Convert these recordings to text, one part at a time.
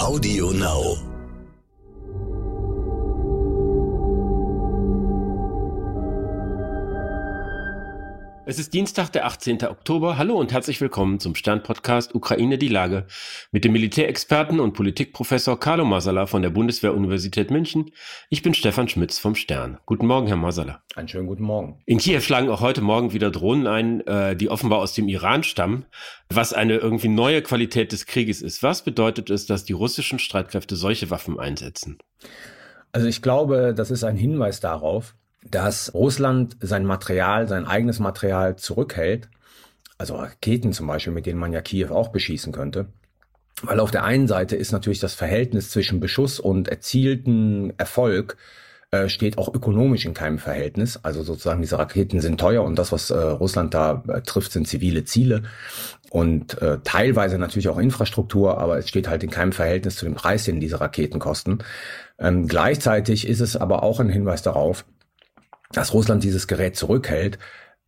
Audio Now. Es ist Dienstag, der 18. Oktober. Hallo und herzlich willkommen zum Stern-Podcast Ukraine die Lage mit dem Militärexperten und Politikprofessor Carlo Masala von der Bundeswehr-Universität München. Ich bin Stefan Schmitz vom Stern. Guten Morgen, Herr Masala. Einen schönen guten Morgen. In Kiew schlagen auch heute Morgen wieder Drohnen ein, äh, die offenbar aus dem Iran stammen, was eine irgendwie neue Qualität des Krieges ist. Was bedeutet es, dass die russischen Streitkräfte solche Waffen einsetzen? Also ich glaube, das ist ein Hinweis darauf, dass Russland sein Material, sein eigenes Material zurückhält, also Raketen zum Beispiel, mit denen man ja Kiew auch beschießen könnte. Weil auf der einen Seite ist natürlich das Verhältnis zwischen Beschuss und erzielten Erfolg äh, steht auch ökonomisch in keinem Verhältnis. Also sozusagen diese Raketen sind teuer und das, was äh, Russland da äh, trifft, sind zivile Ziele und äh, teilweise natürlich auch Infrastruktur, aber es steht halt in keinem Verhältnis zu dem Preis, den diese Raketen kosten. Ähm, gleichzeitig ist es aber auch ein Hinweis darauf, dass Russland dieses Gerät zurückhält,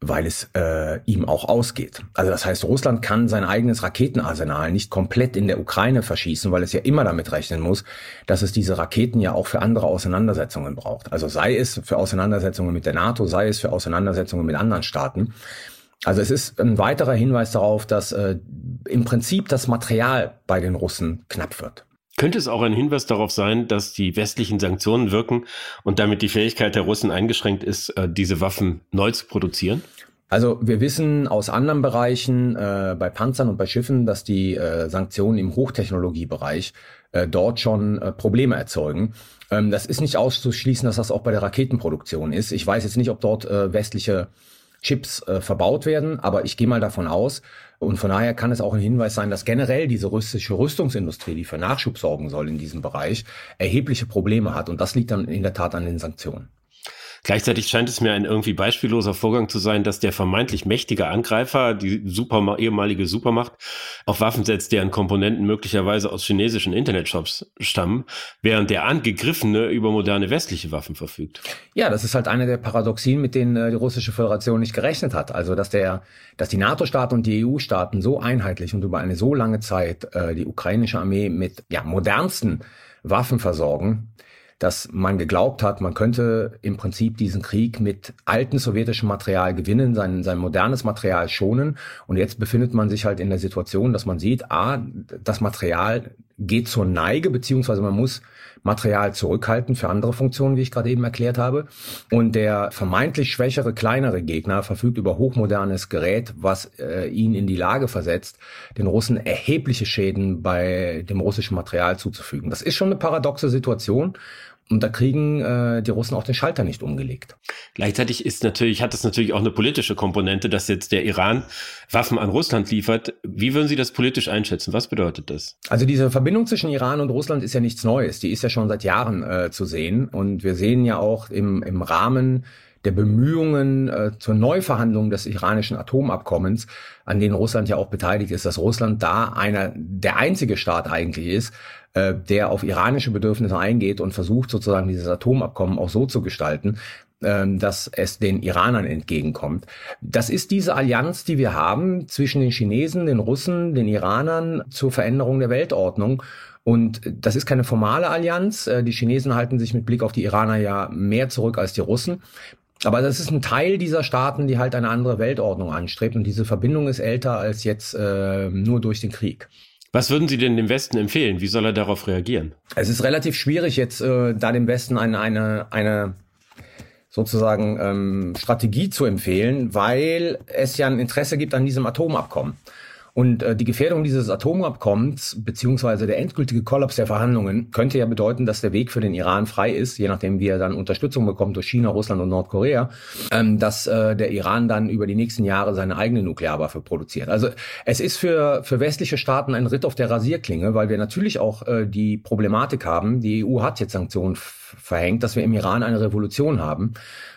weil es äh, ihm auch ausgeht. Also das heißt, Russland kann sein eigenes Raketenarsenal nicht komplett in der Ukraine verschießen, weil es ja immer damit rechnen muss, dass es diese Raketen ja auch für andere Auseinandersetzungen braucht. Also sei es für Auseinandersetzungen mit der NATO, sei es für Auseinandersetzungen mit anderen Staaten. Also es ist ein weiterer Hinweis darauf, dass äh, im Prinzip das Material bei den Russen knapp wird. Könnte es auch ein Hinweis darauf sein, dass die westlichen Sanktionen wirken und damit die Fähigkeit der Russen eingeschränkt ist, äh, diese Waffen neu zu produzieren? Also wir wissen aus anderen Bereichen, äh, bei Panzern und bei Schiffen, dass die äh, Sanktionen im Hochtechnologiebereich äh, dort schon äh, Probleme erzeugen. Ähm, das ist nicht auszuschließen, dass das auch bei der Raketenproduktion ist. Ich weiß jetzt nicht, ob dort äh, westliche Chips äh, verbaut werden, aber ich gehe mal davon aus, und von daher kann es auch ein Hinweis sein, dass generell diese russische Rüstungsindustrie, die für Nachschub sorgen soll in diesem Bereich, erhebliche Probleme hat. Und das liegt dann in der Tat an den Sanktionen. Gleichzeitig scheint es mir ein irgendwie beispielloser Vorgang zu sein, dass der vermeintlich mächtige Angreifer, die Super ehemalige Supermacht, auf Waffen setzt, deren Komponenten möglicherweise aus chinesischen Internetshops stammen, während der Angegriffene über moderne westliche Waffen verfügt. Ja, das ist halt eine der Paradoxien, mit denen äh, die russische Föderation nicht gerechnet hat. Also, dass der, dass die NATO-Staaten und die EU-Staaten so einheitlich und über eine so lange Zeit äh, die ukrainische Armee mit ja, modernsten Waffen versorgen, dass man geglaubt hat, man könnte im Prinzip diesen Krieg mit alten sowjetischem Material gewinnen, sein, sein modernes Material schonen. Und jetzt befindet man sich halt in der Situation, dass man sieht, ah, das Material geht zur Neige, beziehungsweise man muss Material zurückhalten für andere Funktionen, wie ich gerade eben erklärt habe. Und der vermeintlich schwächere, kleinere Gegner verfügt über hochmodernes Gerät, was äh, ihn in die Lage versetzt, den Russen erhebliche Schäden bei dem russischen Material zuzufügen. Das ist schon eine paradoxe Situation. Und da kriegen äh, die Russen auch den Schalter nicht umgelegt. Gleichzeitig ist natürlich, hat das natürlich auch eine politische Komponente, dass jetzt der Iran Waffen an Russland liefert. Wie würden Sie das politisch einschätzen? Was bedeutet das? Also diese Verbindung zwischen Iran und Russland ist ja nichts Neues. Die ist ja schon seit Jahren äh, zu sehen. Und wir sehen ja auch im, im Rahmen der Bemühungen äh, zur Neuverhandlung des iranischen Atomabkommens, an denen Russland ja auch beteiligt ist, dass Russland da einer der einzige Staat eigentlich ist, äh, der auf iranische Bedürfnisse eingeht und versucht sozusagen dieses Atomabkommen auch so zu gestalten, äh, dass es den Iranern entgegenkommt. Das ist diese Allianz, die wir haben zwischen den Chinesen, den Russen, den Iranern zur Veränderung der Weltordnung. Und das ist keine formale Allianz. Äh, die Chinesen halten sich mit Blick auf die Iraner ja mehr zurück als die Russen. Aber das ist ein Teil dieser Staaten, die halt eine andere Weltordnung anstrebt. Und diese Verbindung ist älter als jetzt äh, nur durch den Krieg. Was würden Sie denn dem Westen empfehlen? Wie soll er darauf reagieren? Es ist relativ schwierig, jetzt äh, da dem Westen eine, eine, eine sozusagen ähm, Strategie zu empfehlen, weil es ja ein Interesse gibt an diesem Atomabkommen. Und äh, die Gefährdung dieses Atomabkommens beziehungsweise der endgültige Kollaps der Verhandlungen könnte ja bedeuten, dass der Weg für den Iran frei ist, je nachdem wie er dann Unterstützung bekommt durch China, Russland und Nordkorea, ähm, dass äh, der Iran dann über die nächsten Jahre seine eigene Nuklearwaffe produziert. Also es ist für, für westliche Staaten ein Ritt auf der Rasierklinge, weil wir natürlich auch äh, die Problematik haben, die EU hat jetzt Sanktionen verhängt, dass wir im Iran eine Revolution haben,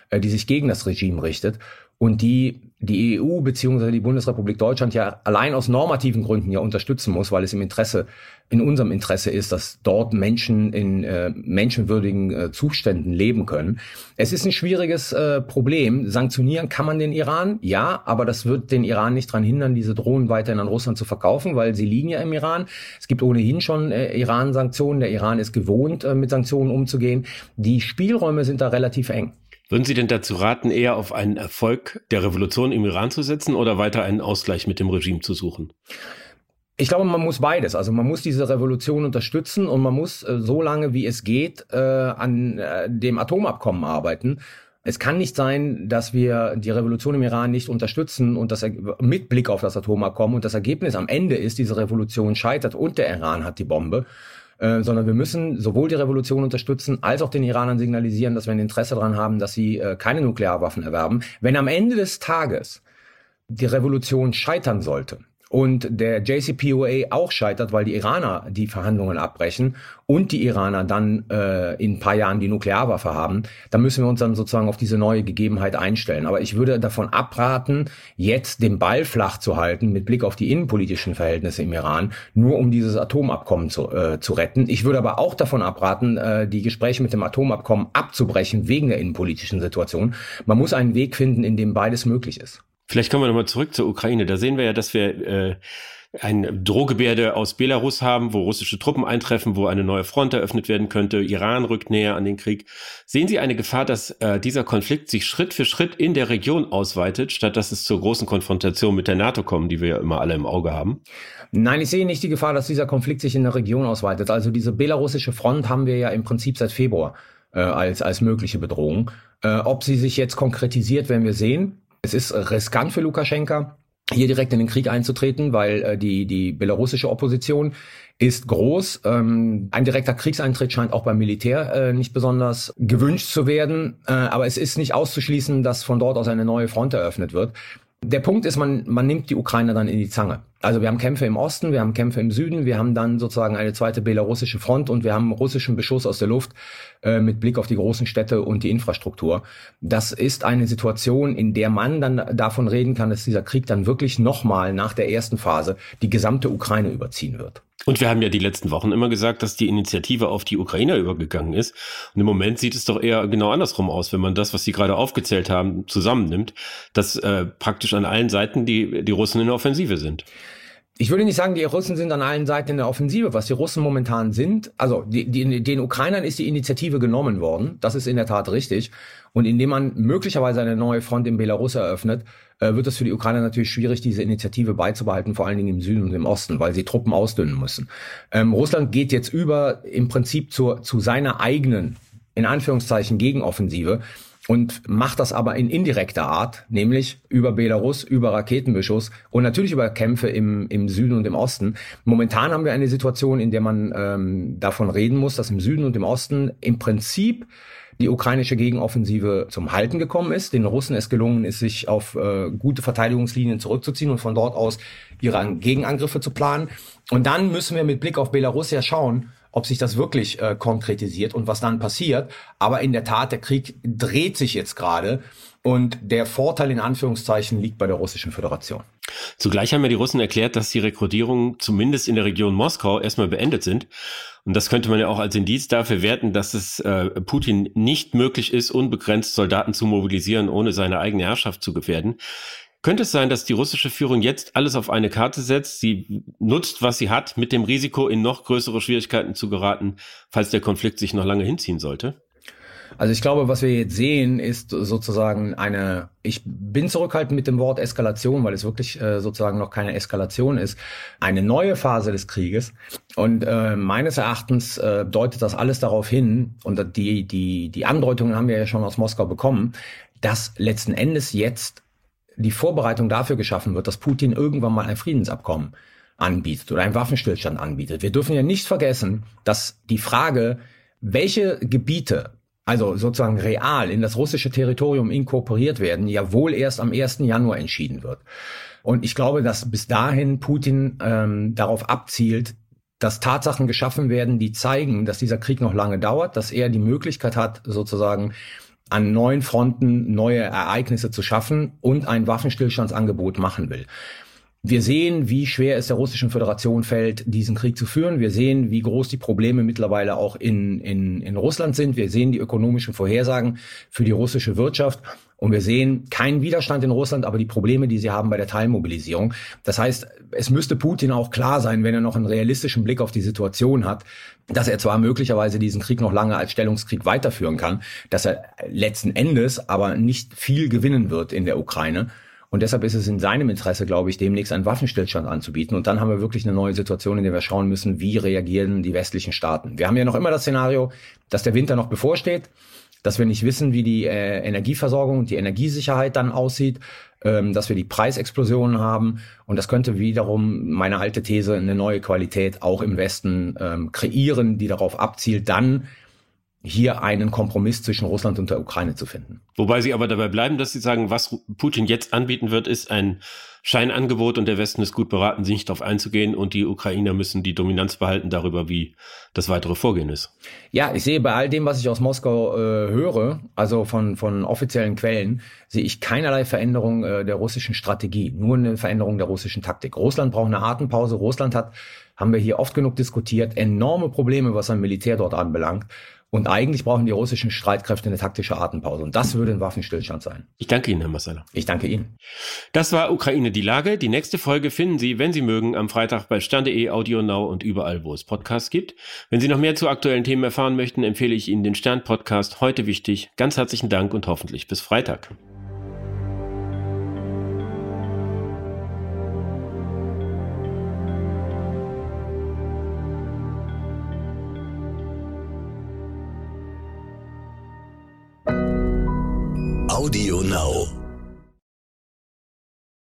äh, die sich gegen das Regime richtet und die die EU bzw. die Bundesrepublik Deutschland ja allein aus normativen Gründen ja unterstützen muss, weil es im Interesse, in unserem Interesse ist, dass dort Menschen in äh, menschenwürdigen äh, Zuständen leben können. Es ist ein schwieriges äh, Problem. Sanktionieren kann man den Iran, ja, aber das wird den Iran nicht daran hindern, diese Drohnen weiterhin an Russland zu verkaufen, weil sie liegen ja im Iran. Es gibt ohnehin schon äh, Iran-Sanktionen. Der Iran ist gewohnt, äh, mit Sanktionen umzugehen. Die Spielräume sind da relativ eng. Würden Sie denn dazu raten, eher auf einen Erfolg der Revolution im Iran zu setzen oder weiter einen Ausgleich mit dem Regime zu suchen? Ich glaube, man muss beides. Also man muss diese Revolution unterstützen und man muss äh, so lange wie es geht äh, an äh, dem Atomabkommen arbeiten. Es kann nicht sein, dass wir die Revolution im Iran nicht unterstützen und das mit Blick auf das Atomabkommen und das Ergebnis am Ende ist, diese Revolution scheitert und der Iran hat die Bombe. Äh, sondern wir müssen sowohl die Revolution unterstützen, als auch den Iranern signalisieren, dass wir ein Interesse daran haben, dass sie äh, keine Nuklearwaffen erwerben. Wenn am Ende des Tages die Revolution scheitern sollte, und der JCPOA auch scheitert, weil die Iraner die Verhandlungen abbrechen und die Iraner dann äh, in ein paar Jahren die Nuklearwaffe haben, dann müssen wir uns dann sozusagen auf diese neue Gegebenheit einstellen. Aber ich würde davon abraten, jetzt den Ball flach zu halten mit Blick auf die innenpolitischen Verhältnisse im Iran, nur um dieses Atomabkommen zu, äh, zu retten. Ich würde aber auch davon abraten, äh, die Gespräche mit dem Atomabkommen abzubrechen wegen der innenpolitischen Situation. Man muss einen Weg finden, in dem beides möglich ist. Vielleicht kommen wir nochmal zurück zur Ukraine. Da sehen wir ja, dass wir äh, ein Drohgebärde aus Belarus haben, wo russische Truppen eintreffen, wo eine neue Front eröffnet werden könnte. Iran rückt näher an den Krieg. Sehen Sie eine Gefahr, dass äh, dieser Konflikt sich Schritt für Schritt in der Region ausweitet, statt dass es zur großen Konfrontation mit der NATO kommt, die wir ja immer alle im Auge haben? Nein, ich sehe nicht die Gefahr, dass dieser Konflikt sich in der Region ausweitet. Also diese belarussische Front haben wir ja im Prinzip seit Februar äh, als, als mögliche Bedrohung. Äh, ob sie sich jetzt konkretisiert, werden wir sehen. Es ist riskant für Lukaschenka, hier direkt in den Krieg einzutreten, weil äh, die, die belarussische Opposition ist groß. Ähm, ein direkter Kriegseintritt scheint auch beim Militär äh, nicht besonders gewünscht zu werden. Äh, aber es ist nicht auszuschließen, dass von dort aus eine neue Front eröffnet wird. Der Punkt ist, man, man nimmt die Ukrainer dann in die Zange. Also wir haben Kämpfe im Osten, wir haben Kämpfe im Süden, wir haben dann sozusagen eine zweite belarussische Front und wir haben russischen Beschuss aus der Luft äh, mit Blick auf die großen Städte und die Infrastruktur. Das ist eine Situation, in der man dann davon reden kann, dass dieser Krieg dann wirklich nochmal nach der ersten Phase die gesamte Ukraine überziehen wird. Und wir haben ja die letzten Wochen immer gesagt, dass die Initiative auf die Ukrainer übergegangen ist. Und im Moment sieht es doch eher genau andersrum aus, wenn man das, was Sie gerade aufgezählt haben, zusammennimmt, dass äh, praktisch an allen Seiten die, die Russen in der Offensive sind ich würde nicht sagen, die Russen sind an allen Seiten in der Offensive. Was die Russen momentan sind, also die, die, den Ukrainern ist die Initiative genommen worden. Das ist in der Tat richtig. Und indem man möglicherweise eine neue Front in Belarus eröffnet, äh, wird es für die Ukrainer natürlich schwierig, diese Initiative beizubehalten, vor allen Dingen im Süden und im Osten, weil sie Truppen ausdünnen müssen. Ähm, Russland geht jetzt über im Prinzip zur, zu seiner eigenen, in Anführungszeichen, Gegenoffensive und macht das aber in indirekter Art, nämlich über Belarus, über Raketenbeschuss und natürlich über Kämpfe im, im Süden und im Osten. Momentan haben wir eine Situation, in der man ähm, davon reden muss, dass im Süden und im Osten im Prinzip die ukrainische Gegenoffensive zum Halten gekommen ist. Den Russen es gelungen ist, sich auf äh, gute Verteidigungslinien zurückzuziehen und von dort aus ihre Gegenangriffe zu planen. Und dann müssen wir mit Blick auf Belarus ja schauen, ob sich das wirklich äh, konkretisiert und was dann passiert. Aber in der Tat, der Krieg dreht sich jetzt gerade und der Vorteil in Anführungszeichen liegt bei der Russischen Föderation. Zugleich haben ja die Russen erklärt, dass die Rekrutierungen zumindest in der Region Moskau erstmal beendet sind. Und das könnte man ja auch als Indiz dafür werten, dass es äh, Putin nicht möglich ist, unbegrenzt Soldaten zu mobilisieren, ohne seine eigene Herrschaft zu gefährden. Könnte es sein, dass die russische Führung jetzt alles auf eine Karte setzt? Sie nutzt, was sie hat, mit dem Risiko, in noch größere Schwierigkeiten zu geraten, falls der Konflikt sich noch lange hinziehen sollte? Also ich glaube, was wir jetzt sehen, ist sozusagen eine, ich bin zurückhaltend mit dem Wort Eskalation, weil es wirklich äh, sozusagen noch keine Eskalation ist, eine neue Phase des Krieges. Und äh, meines Erachtens äh, deutet das alles darauf hin, und die, die, die Andeutungen haben wir ja schon aus Moskau bekommen, dass letzten Endes jetzt die Vorbereitung dafür geschaffen wird, dass Putin irgendwann mal ein Friedensabkommen anbietet oder einen Waffenstillstand anbietet. Wir dürfen ja nicht vergessen, dass die Frage, welche Gebiete, also sozusagen real in das russische Territorium inkorporiert werden, ja wohl erst am 1. Januar entschieden wird. Und ich glaube, dass bis dahin Putin ähm, darauf abzielt, dass Tatsachen geschaffen werden, die zeigen, dass dieser Krieg noch lange dauert, dass er die Möglichkeit hat, sozusagen an neuen Fronten neue Ereignisse zu schaffen und ein Waffenstillstandsangebot machen will. Wir sehen, wie schwer es der russischen Föderation fällt, diesen Krieg zu führen. Wir sehen, wie groß die Probleme mittlerweile auch in, in, in Russland sind. Wir sehen die ökonomischen Vorhersagen für die russische Wirtschaft. Und wir sehen keinen Widerstand in Russland, aber die Probleme, die sie haben bei der Teilmobilisierung. Das heißt, es müsste Putin auch klar sein, wenn er noch einen realistischen Blick auf die Situation hat, dass er zwar möglicherweise diesen Krieg noch lange als Stellungskrieg weiterführen kann, dass er letzten Endes aber nicht viel gewinnen wird in der Ukraine und deshalb ist es in seinem Interesse, glaube ich, demnächst einen Waffenstillstand anzubieten. Und dann haben wir wirklich eine neue Situation, in der wir schauen müssen, wie reagieren die westlichen Staaten. Wir haben ja noch immer das Szenario, dass der Winter noch bevorsteht, dass wir nicht wissen, wie die äh, Energieversorgung und die Energiesicherheit dann aussieht, ähm, dass wir die Preisexplosionen haben. Und das könnte wiederum meine alte These eine neue Qualität auch im Westen ähm, kreieren, die darauf abzielt, dann hier einen Kompromiss zwischen Russland und der Ukraine zu finden. Wobei Sie aber dabei bleiben, dass Sie sagen, was Putin jetzt anbieten wird, ist ein Scheinangebot und der Westen ist gut beraten, sich nicht darauf einzugehen und die Ukrainer müssen die Dominanz behalten darüber, wie das weitere Vorgehen ist. Ja, ich sehe bei all dem, was ich aus Moskau äh, höre, also von, von offiziellen Quellen, sehe ich keinerlei Veränderung äh, der russischen Strategie, nur eine Veränderung der russischen Taktik. Russland braucht eine Atempause. Russland hat, haben wir hier oft genug diskutiert, enorme Probleme, was sein Militär dort anbelangt. Und eigentlich brauchen die russischen Streitkräfte eine taktische Atempause. Und das würde ein Waffenstillstand sein. Ich danke Ihnen, Herr Massala. Ich danke Ihnen. Das war Ukraine die Lage. Die nächste Folge finden Sie, wenn Sie mögen, am Freitag bei Stern.de, Audio Now und überall, wo es Podcasts gibt. Wenn Sie noch mehr zu aktuellen Themen erfahren möchten, empfehle ich Ihnen den Stern-Podcast Heute wichtig. Ganz herzlichen Dank und hoffentlich bis Freitag.